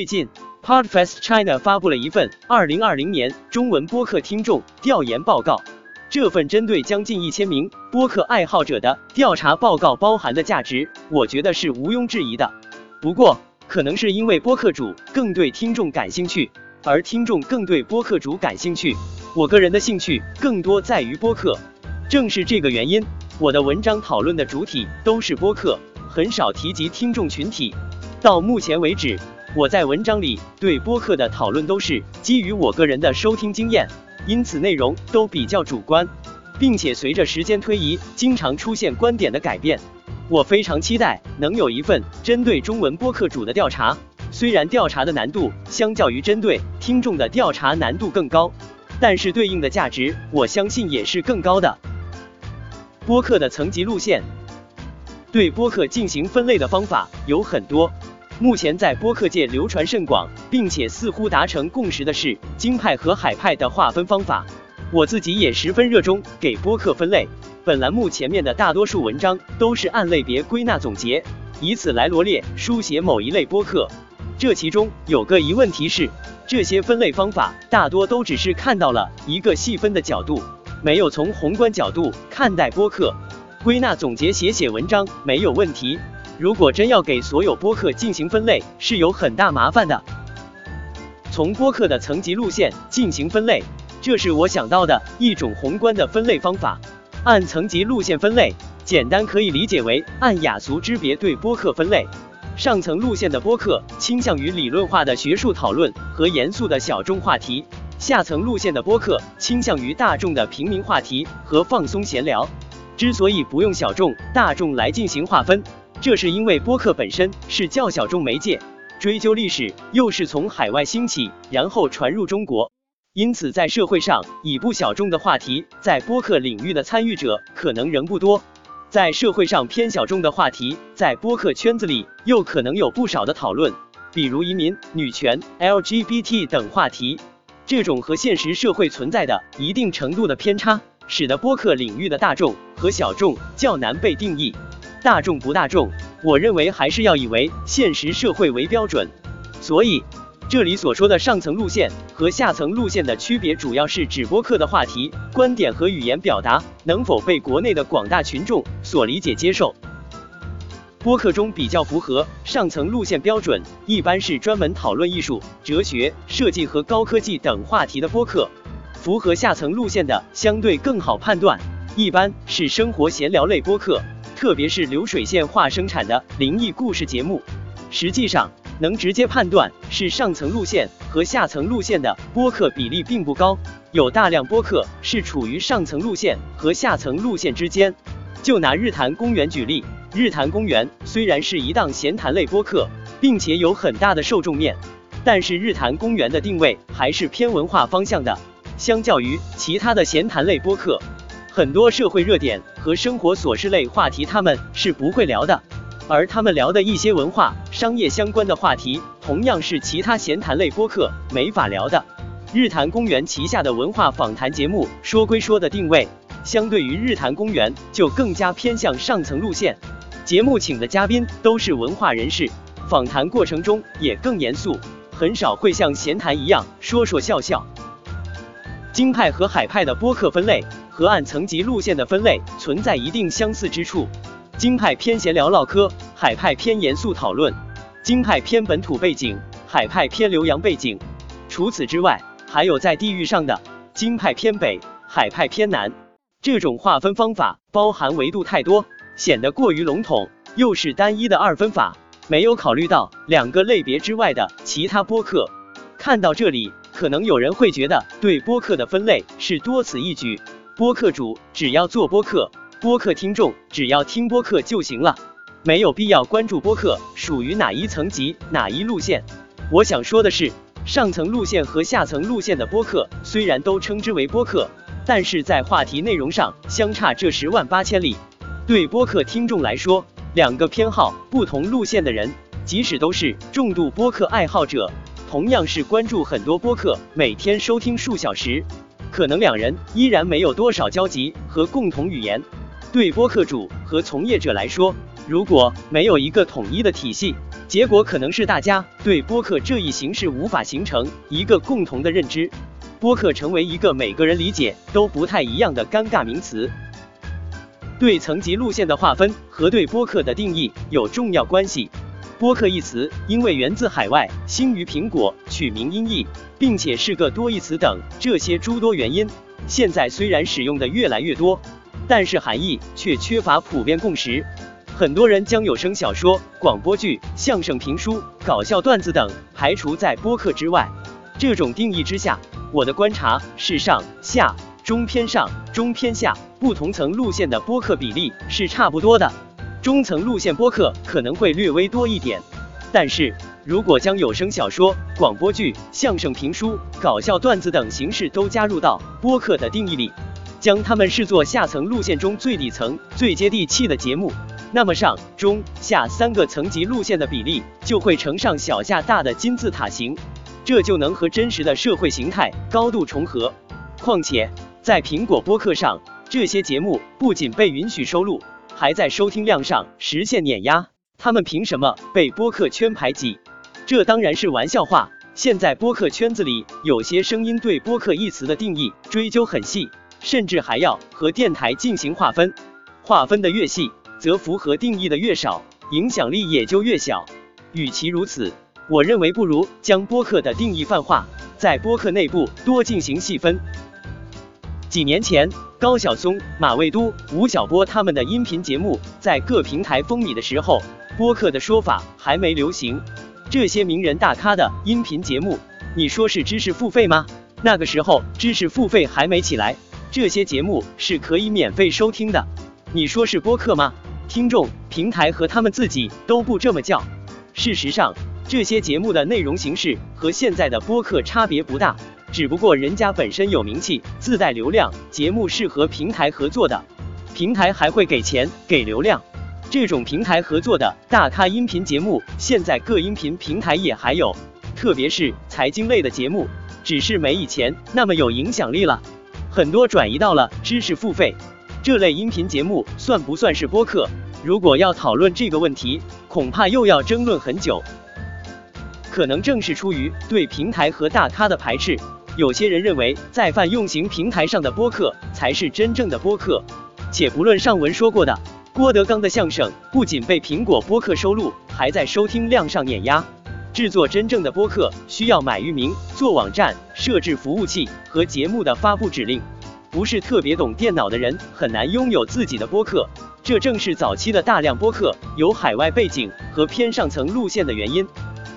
最近，Podfest China 发布了一份二零二零年中文播客听众调研报告。这份针对将近一千名播客爱好者的调查报告包含的价值，我觉得是毋庸置疑的。不过，可能是因为播客主更对听众感兴趣，而听众更对播客主感兴趣。我个人的兴趣更多在于播客，正是这个原因，我的文章讨论的主体都是播客，很少提及听众群体。到目前为止，我在文章里对播客的讨论都是基于我个人的收听经验，因此内容都比较主观，并且随着时间推移，经常出现观点的改变。我非常期待能有一份针对中文播客主的调查，虽然调查的难度相较于针对听众的调查难度更高，但是对应的价值我相信也是更高的。播客的层级路线，对播客进行分类的方法有很多。目前在播客界流传甚广，并且似乎达成共识的是京派和海派的划分方法。我自己也十分热衷给播客分类。本栏目前面的大多数文章都是按类别归纳总结，以此来罗列书写某一类播客。这其中有个疑问提示：这些分类方法大多都只是看到了一个细分的角度，没有从宏观角度看待播客。归纳总结写写文章没有问题。如果真要给所有播客进行分类，是有很大麻烦的。从播客的层级路线进行分类，这是我想到的一种宏观的分类方法。按层级路线分类，简单可以理解为按雅俗之别对播客分类。上层路线的播客倾向于理论化的学术讨论和严肃的小众话题，下层路线的播客倾向于大众的平民话题和放松闲聊。之所以不用小众、大众来进行划分。这是因为播客本身是较小众媒介，追究历史又是从海外兴起，然后传入中国，因此在社会上以不小众的话题，在播客领域的参与者可能仍不多。在社会上偏小众的话题，在播客圈子里又可能有不少的讨论，比如移民、女权、LGBT 等话题。这种和现实社会存在的一定程度的偏差，使得播客领域的大众和小众较难被定义。大众不大众，我认为还是要以为现实社会为标准。所以，这里所说的上层路线和下层路线的区别，主要是指播客的话题、观点和语言表达能否被国内的广大群众所理解接受。播客中比较符合上层路线标准，一般是专门讨论艺术、哲学、设计和高科技等话题的播客；符合下层路线的，相对更好判断，一般是生活闲聊类播客。特别是流水线化生产的灵异故事节目，实际上能直接判断是上层路线和下层路线的播客比例并不高，有大量播客是处于上层路线和下层路线之间。就拿日坛公园举例，日坛公园虽然是一档闲谈类播客，并且有很大的受众面，但是日坛公园的定位还是偏文化方向的，相较于其他的闲谈类播客。很多社会热点和生活琐事类话题，他们是不会聊的，而他们聊的一些文化、商业相关的话题，同样是其他闲谈类播客没法聊的。日坛公园旗下的文化访谈节目，说归说的定位，相对于日坛公园就更加偏向上层路线。节目请的嘉宾都是文化人士，访谈过程中也更严肃，很少会像闲谈一样说说笑笑。京派和海派的播客分类。和按层级路线的分类存在一定相似之处，京派偏闲聊唠嗑，海派偏严肃讨论。京派偏本土背景，海派偏留洋背景。除此之外，还有在地域上的，京派偏北，海派偏南。这种划分方法包含维度太多，显得过于笼统，又是单一的二分法，没有考虑到两个类别之外的其他播客。看到这里，可能有人会觉得对播客的分类是多此一举。播客主只要做播客，播客听众只要听播客就行了，没有必要关注播客属于哪一层级、哪一路线。我想说的是，上层路线和下层路线的播客虽然都称之为播客，但是在话题内容上相差这十万八千里。对播客听众来说，两个偏好不同路线的人，即使都是重度播客爱好者，同样是关注很多播客，每天收听数小时。可能两人依然没有多少交集和共同语言。对播客主和从业者来说，如果没有一个统一的体系，结果可能是大家对播客这一形式无法形成一个共同的认知，播客成为一个每个人理解都不太一样的尴尬名词。对层级路线的划分和对播客的定义有重要关系。播客一词因为源自海外，兴于苹果，取名音译，并且是个多义词等这些诸多原因，现在虽然使用的越来越多，但是含义却缺乏普遍共识。很多人将有声小说、广播剧、相声、评书、搞笑段子等排除在播客之外。这种定义之下，我的观察是上下中偏上中偏下不同层路线的播客比例是差不多的。中层路线播客可能会略微多一点，但是如果将有声小说、广播剧、相声、评书、搞笑段子等形式都加入到播客的定义里，将它们视作下层路线中最底层、最接地气的节目。那么上中下三个层级路线的比例就会呈上小下大的金字塔形，这就能和真实的社会形态高度重合。况且在苹果播客上，这些节目不仅被允许收录，还在收听量上实现碾压，他们凭什么被播客圈排挤？这当然是玩笑话。现在播客圈子里有些声音对播客一词的定义追究很细，甚至还要和电台进行划分，划分的越细。则符合定义的越少，影响力也就越小。与其如此，我认为不如将播客的定义泛化，在播客内部多进行细分。几年前，高晓松、马未都、吴晓波他们的音频节目在各平台风靡的时候，播客的说法还没流行。这些名人大咖的音频节目，你说是知识付费吗？那个时候知识付费还没起来，这些节目是可以免费收听的。你说是播客吗？听众、平台和他们自己都不这么叫。事实上，这些节目的内容形式和现在的播客差别不大，只不过人家本身有名气，自带流量，节目是和平台合作的，平台还会给钱给流量。这种平台合作的大咖音频节目，现在各音频平台也还有，特别是财经类的节目，只是没以前那么有影响力了，很多转移到了知识付费。这类音频节目算不算是播客？如果要讨论这个问题，恐怕又要争论很久。可能正是出于对平台和大咖的排斥，有些人认为在泛用型平台上的播客才是真正的播客。且不论上文说过的，郭德纲的相声不仅被苹果播客收录，还在收听量上碾压。制作真正的播客需要买域名、做网站、设置服务器和节目的发布指令。不是特别懂电脑的人很难拥有自己的播客，这正是早期的大量播客有海外背景和偏上层路线的原因。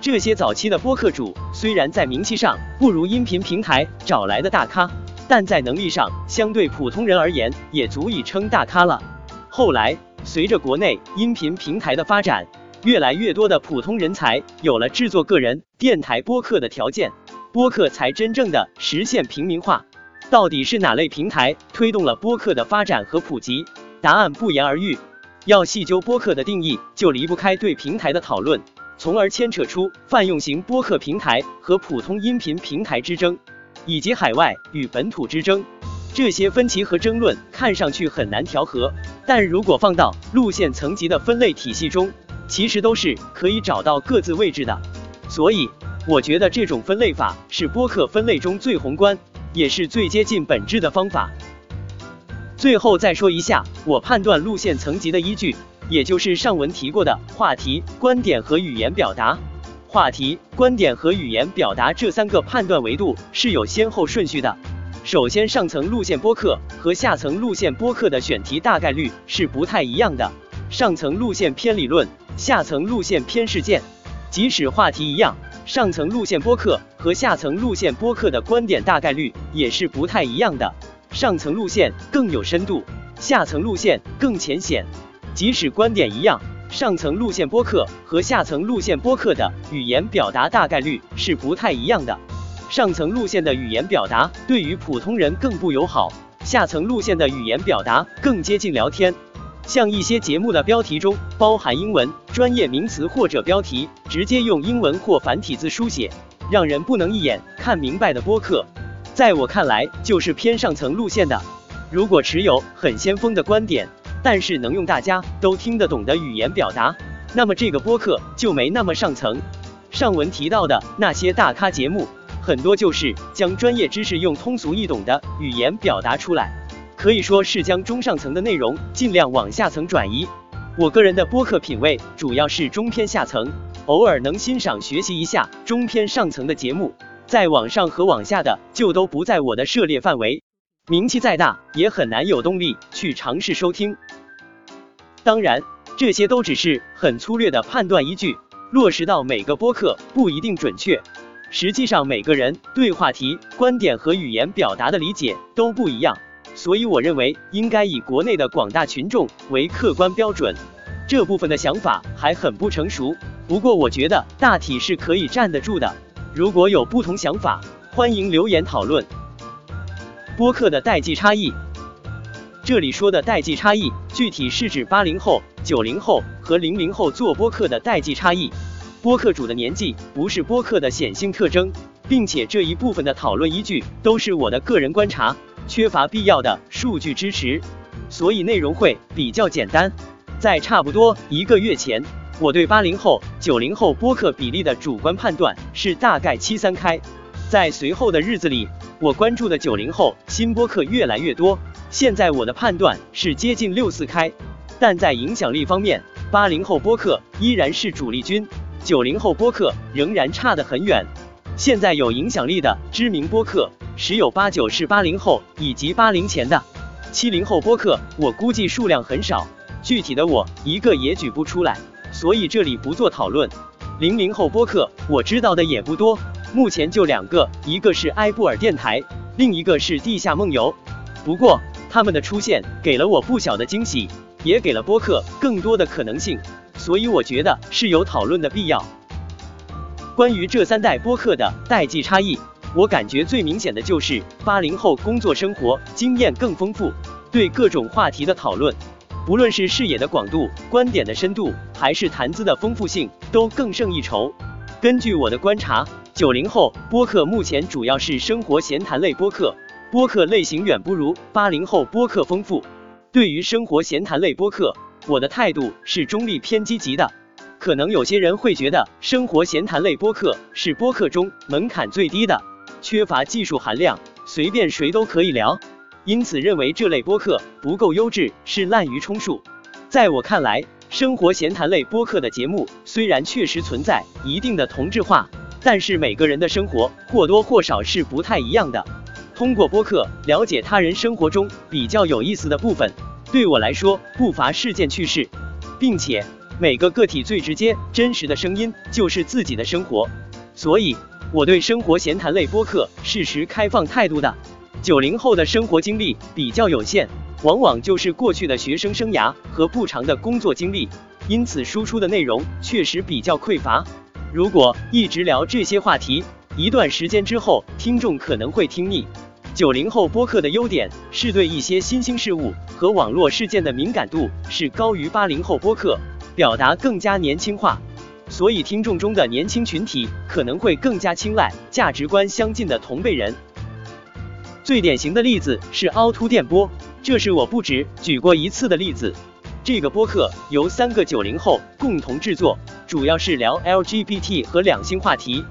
这些早期的播客主虽然在名气上不如音频平台找来的大咖，但在能力上相对普通人而言也足以称大咖了。后来随着国内音频平台的发展，越来越多的普通人才有了制作个人电台播客的条件，播客才真正的实现平民化。到底是哪类平台推动了播客的发展和普及？答案不言而喻。要细究播客的定义，就离不开对平台的讨论，从而牵扯出泛用型播客平台和普通音频平台之争，以及海外与本土之争。这些分歧和争论看上去很难调和，但如果放到路线层级的分类体系中，其实都是可以找到各自位置的。所以，我觉得这种分类法是播客分类中最宏观。也是最接近本质的方法。最后再说一下我判断路线层级的依据，也就是上文提过的话题、观点和语言表达。话题、观点和语言表达这三个判断维度是有先后顺序的。首先，上层路线播客和下层路线播客的选题大概率是不太一样的。上层路线偏理论，下层路线偏事件。即使话题一样。上层路线播客和下层路线播客的观点大概率也是不太一样的，上层路线更有深度，下层路线更浅显。即使观点一样，上层路线播客和下层路线播客的语言表达大概率是不太一样的。上层路线的语言表达对于普通人更不友好，下层路线的语言表达更接近聊天。像一些节目的标题中包含英文专业名词，或者标题直接用英文或繁体字书写，让人不能一眼看明白的播客，在我看来就是偏上层路线的。如果持有很先锋的观点，但是能用大家都听得懂的语言表达，那么这个播客就没那么上层。上文提到的那些大咖节目，很多就是将专业知识用通俗易懂的语言表达出来，可以说是将中上层的内容尽量往下层转移。我个人的播客品味主要是中偏下层，偶尔能欣赏学习一下中偏上层的节目，在往上和往下的就都不在我的涉猎范围。名气再大，也很难有动力去尝试收听。当然，这些都只是很粗略的判断依据，落实到每个播客不一定准确。实际上，每个人对话题、观点和语言表达的理解都不一样。所以我认为应该以国内的广大群众为客观标准，这部分的想法还很不成熟，不过我觉得大体是可以站得住的。如果有不同想法，欢迎留言讨论。播客的代际差异，这里说的代际差异，具体是指八零后、九零后和零零后做播客的代际差异。播客主的年纪不是播客的显性特征，并且这一部分的讨论依据都是我的个人观察。缺乏必要的数据支持，所以内容会比较简单。在差不多一个月前，我对八零后、九零后播客比例的主观判断是大概七三开。在随后的日子里，我关注的九零后新播客越来越多，现在我的判断是接近六四开。但在影响力方面，八零后播客依然是主力军，九零后播客仍然差得很远。现在有影响力的知名播客。十有八九是八零后以及八零前的，七零后播客我估计数量很少，具体的我一个也举不出来，所以这里不做讨论。零零后播客我知道的也不多，目前就两个，一个是埃布尔电台，另一个是地下梦游。不过他们的出现给了我不小的惊喜，也给了播客更多的可能性，所以我觉得是有讨论的必要。关于这三代播客的代际差异。我感觉最明显的就是八零后工作生活经验更丰富，对各种话题的讨论，不论是视野的广度、观点的深度，还是谈资的丰富性，都更胜一筹。根据我的观察，九零后播客目前主要是生活闲谈类播客，播客类型远不如八零后播客丰富。对于生活闲谈类播客，我的态度是中立偏积极的。可能有些人会觉得生活闲谈类播客是播客中门槛最低的。缺乏技术含量，随便谁都可以聊，因此认为这类播客不够优质是滥竽充数。在我看来，生活闲谈类播客的节目虽然确实存在一定的同质化，但是每个人的生活或多或少是不太一样的。通过播客了解他人生活中比较有意思的部分，对我来说不乏是件趣事，并且每个个体最直接真实的声音就是自己的生活，所以。我对生活闲谈类播客是持开放态度的。九零后的生活经历比较有限，往往就是过去的学生生涯和不长的工作经历，因此输出的内容确实比较匮乏。如果一直聊这些话题，一段时间之后，听众可能会听腻。九零后播客的优点是对一些新兴事物和网络事件的敏感度是高于八零后播客，表达更加年轻化。所以，听众中的年轻群体可能会更加青睐价值观相近的同辈人。最典型的例子是凹凸电波，这是我不止举过一次的例子。这个播客由三个九零后共同制作，主要是聊 LGBT 和两性话题。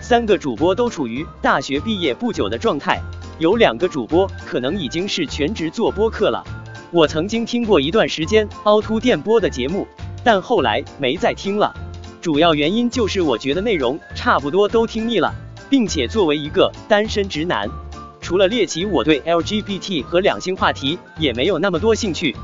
三个主播都处于大学毕业不久的状态，有两个主播可能已经是全职做播客了。我曾经听过一段时间凹凸电波的节目，但后来没再听了。主要原因就是我觉得内容差不多都听腻了，并且作为一个单身直男，除了猎奇，我对 LGBT 和两性话题也没有那么多兴趣。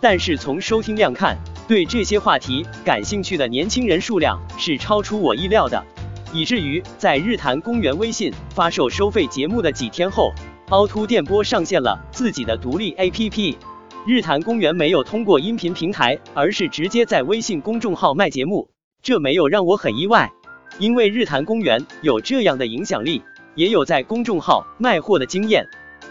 但是从收听量看，对这些话题感兴趣的年轻人数量是超出我意料的，以至于在日坛公园微信发售收费节目的几天后，凹凸电波上线了自己的独立 APP。日坛公园没有通过音频平台，而是直接在微信公众号卖节目。这没有让我很意外，因为日坛公园有这样的影响力，也有在公众号卖货的经验。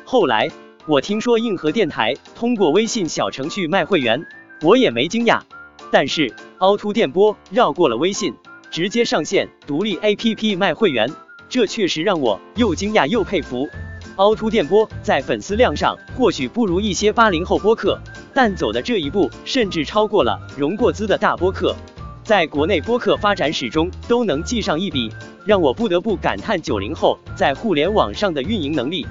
后来我听说硬核电台通过微信小程序卖会员，我也没惊讶。但是凹凸电波绕过了微信，直接上线独立 APP 卖会员，这确实让我又惊讶又佩服。凹凸电波在粉丝量上或许不如一些八零后播客，但走的这一步甚至超过了容过资的大播客。在国内播客发展史中都能记上一笔，让我不得不感叹九零后在互联网上的运营能力。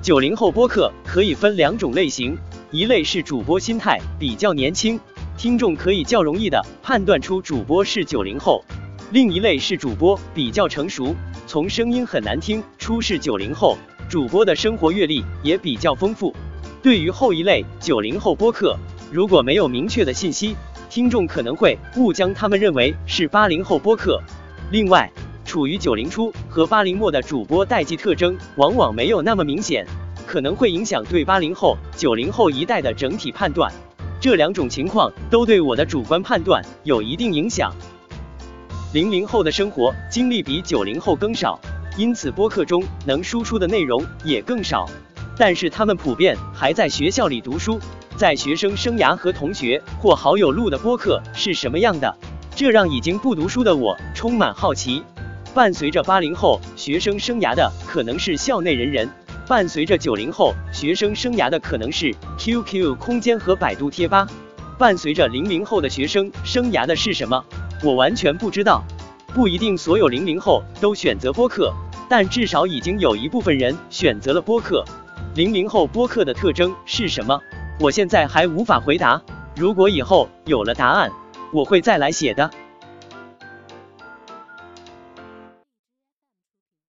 九零后播客可以分两种类型，一类是主播心态比较年轻，听众可以较容易的判断出主播是九零后；另一类是主播比较成熟，从声音很难听出是九零后，主播的生活阅历也比较丰富。对于后一类九零后播客，如果没有明确的信息，听众可能会误将他们认为是八零后播客。另外，处于九零初和八零末的主播代际特征往往没有那么明显，可能会影响对八零后、九零后一代的整体判断。这两种情况都对我的主观判断有一定影响。零零后的生活经历比九零后更少，因此播客中能输出的内容也更少。但是他们普遍还在学校里读书。在学生生涯和同学或好友录的播客是什么样的？这让已经不读书的我充满好奇。伴随着八零后学生生涯的可能是校内人人，伴随着九零后学生生涯的可能是 QQ 空间和百度贴吧，伴随着零零后的学生生涯的是什么？我完全不知道。不一定所有零零后都选择播客，但至少已经有一部分人选择了播客。零零后播客的特征是什么？我现在还无法回答，如果以后有了答案，我会再来写的。